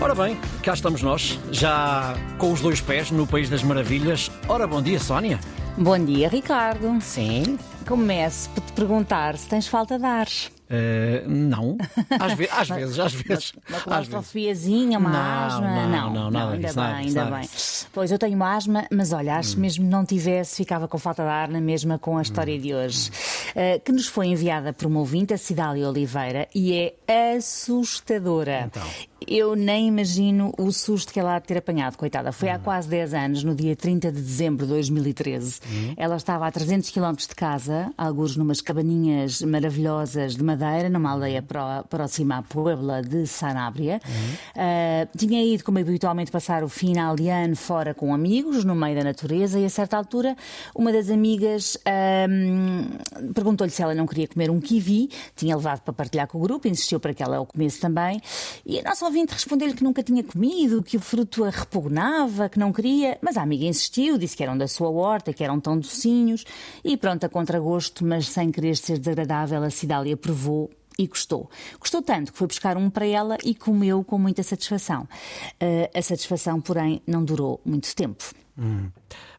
Ora bem, cá estamos nós, já com os dois pés no País das Maravilhas. Ora, bom dia, Sónia. Bom dia, Ricardo. Sim. Começo por te perguntar se tens falta de ar. Uh, não. Às, ve às vezes, às vezes. Uma claustrofiazinha, uma não, asma? Não, não, não, nada ainda disso, bem, nada ainda nada bem. Pois eu tenho asma, mas olha, acho que mesmo não tivesse, ficava com falta de ar na mesma com a história de hoje, uh, que nos foi enviada por uma ouvinte, a Cidália Oliveira, e é assustadora. Então. Eu nem imagino o susto que ela há de ter apanhado, coitada. Foi há quase 10 anos, no dia 30 de dezembro de 2013. Ela estava a 300 km de casa, alguns numas cabaninhas maravilhosas de madeira, numa aldeia pró- próxima à Puebla de Sanabria. Uh, tinha ido, como habitualmente, passar o final de ano fora com amigos, no meio da natureza, e a certa altura, uma das amigas ahm, perguntou-lhe se ela não queria comer um kiwi, tinha levado para partilhar com o grupo, insistiu para que ela o comesse também, e a nossa ouvinte respondeu-lhe que nunca tinha comido, que o fruto a repugnava, que não queria, mas a amiga insistiu, disse que eram da sua horta, que eram tão docinhos, e pronto, a contragosto, mas sem querer ser desagradável, a Cidália provou e gostou. Gostou tanto que foi buscar um para ela e comeu com muita satisfação. Eh, a satisfação, porém, não durou muito tempo.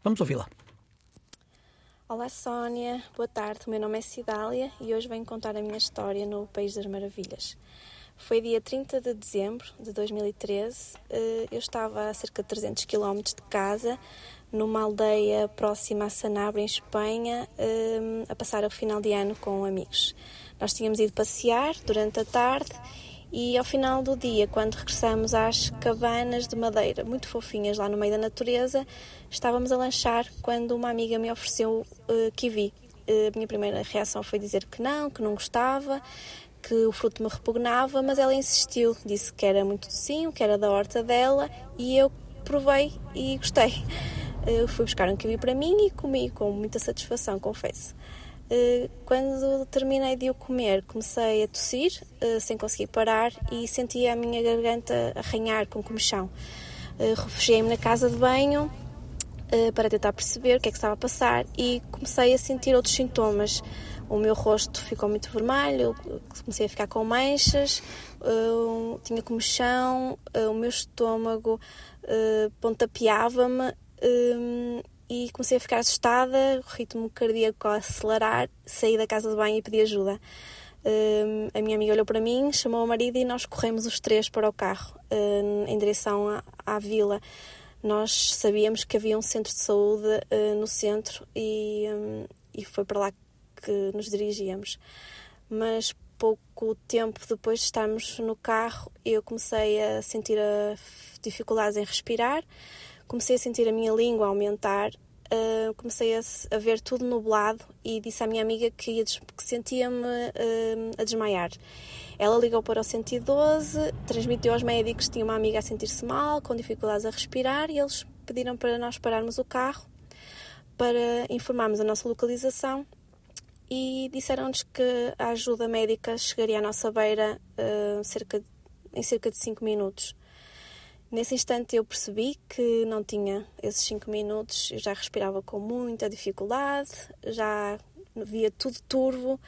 Vamos ouvi-la. Olá Sónia, boa tarde. O meu nome é Cidália e hoje venho contar a minha história no País das Maravilhas. Foi dia 30 de dezembro de 2013. eh, Eu estava a cerca de 300 km de casa, numa aldeia próxima a Sanabria, em Espanha, eh, a passar o final de ano com amigos. Nós tínhamos ido passear durante a tarde e ao final do dia, quando regressamos às cabanas de madeira, muito fofinhas lá no meio da natureza, estávamos a lanchar quando uma amiga me ofereceu eh, kiwi. A minha primeira reação foi dizer que não, que não gostava, que o fruto me repugnava, mas ela insistiu, disse que era muito docinho, que era da horta dela e eu provei e gostei. Eh, fui buscar um kiwi para mim e comi com muita satisfação, confesso. Eh, Quando terminei de o comer, comecei a tossir, eh, sem conseguir parar, e sentia a minha garganta arranhar com comichão. Refugiei-me na casa de banho para tentar perceber o que é que estava a passar e comecei a sentir outros sintomas. O meu rosto ficou muito vermelho, comecei a ficar com manchas, eh, tinha comichão, eh, o meu estômago eh, pontapeava-me eh, e comecei a ficar assustada, o ritmo cardíaco a acelerar, saí da casa de banho e pedi ajuda. Eh, a minha amiga olhou para mim, chamou o marido e nós corremos os três para o carro, eh, em direção à, à vila. Nós sabíamos que havia um centro de saúde eh, no centro e, hum, e foi para lá que nos dirigíamos. Mas pouco tempo depois de estarmos no carro, eu comecei a sentir a dificuldades em respirar, comecei a sentir a minha língua aumentar, uh, comecei a, a ver tudo nublado e disse à minha amiga que, que sentia-me uh, a desmaiar. Ela ligou para o 112, transmitiu aos médicos que tinha uma amiga a sentir-se mal, com dificuldades a respirar, e eles pediram para nós pararmos o carro para informarmos a nossa localização e disseram-nos que a ajuda médica chegaria à nossa beira uh, cerca de- em cerca de 5 minutos. Nesse instante eu percebi que não tinha esses 5 minutos, eu já respirava com muita dificuldade, já via tudo turvo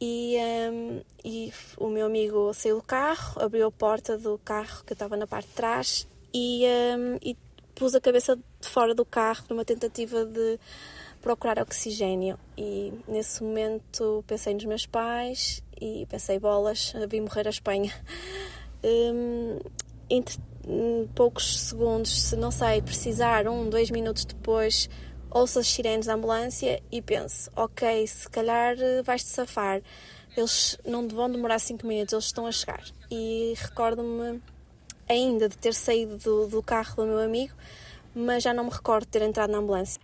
e, um, e f- o meu amigo saiu do carro, abriu a porta do carro que estava na parte de trás e, um, e pus a cabeça de fora do carro numa tentativa de procurar oxigênio. E nesse momento pensei nos meus pais e pensei, bolas, vi morrer a Espanha. Hum, entre hum, poucos segundos, se não sei, precisar, um, dois minutos depois, ouço as sirenes da ambulância e penso, ok, se calhar eh, vais-te safar. Eles não vão demorar cinco minutos, eles estão a chegar. E recordo-me ainda de ter saído do, do carro do meu amigo, mas já não me recordo de ter entrado na ambulância.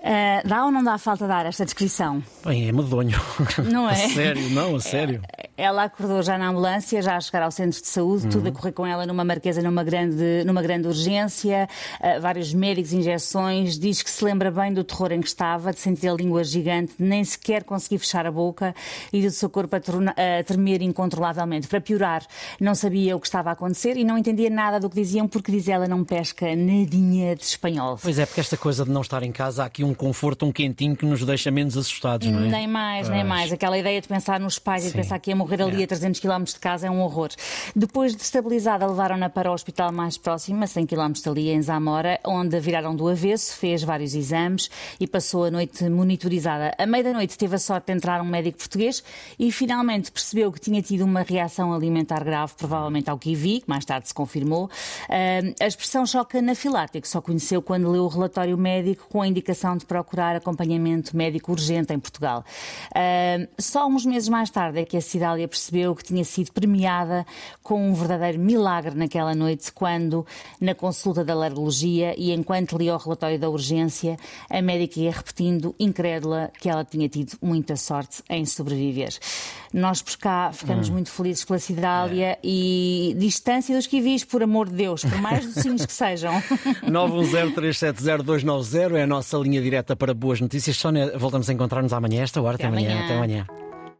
Uh, dá ou não dá falta dar esta descrição? Bem, é medonho. Não é? A sério, não, a sério. Ela acordou já na ambulância, já a chegar ao centro de saúde, tudo a correr com ela numa marquesa, numa grande, numa grande urgência, uh, vários médicos, injeções. Diz que se lembra bem do terror em que estava, de sentir a língua gigante, nem sequer conseguir fechar a boca e do seu corpo a, torna- a tremer incontrolavelmente. Para piorar, não sabia o que estava a acontecer e não entendia nada do que diziam, porque diz ela não pesca nadinha de espanhol. Pois é, porque esta coisa de não estar em casa, há aqui um conforto, um quentinho que nos deixa menos assustados, não é? Nem mais, nem Pois. mais. Aquela ideia de pensar nos pais e de Sim. pensar que ia morrer ali a 300 km de casa é um horror. Depois de estabilizada, levaram-na para o hospital mais próximo, a 100 km dali, em Zamora, onde a viraram do avesso, fez vários exames e passou a noite monitorizada. A meia da noite teve a sorte de entrar um médico português e finalmente percebeu que tinha tido uma reação alimentar grave, provavelmente ao kiwi, que mais tarde se confirmou. A expressão choque anafilático só conheceu quando leu o relatório médico com a indicação de procurar acompanhamento médico urgente em Portugal. Só uns meses mais tarde é que a Cidália percebeu que tinha sido premiada com um verdadeiro milagre naquela noite, quando, na consulta da alergologia e enquanto lia o relatório da urgência, a médica ia repetindo, incrédula, que ela tinha tido muita sorte em sobreviver. Nós por cá ficamos hum. muito felizes pela Cidália é. e distância dos kiwis, por amor de Deus, por mais docinhos que sejam. 910370290 é a nossa linha direta para boas notícias. Sónia, voltamos a encontrar-nos amanhã, esta hora. Até, Até amanhã. amanhã. Até amanhã.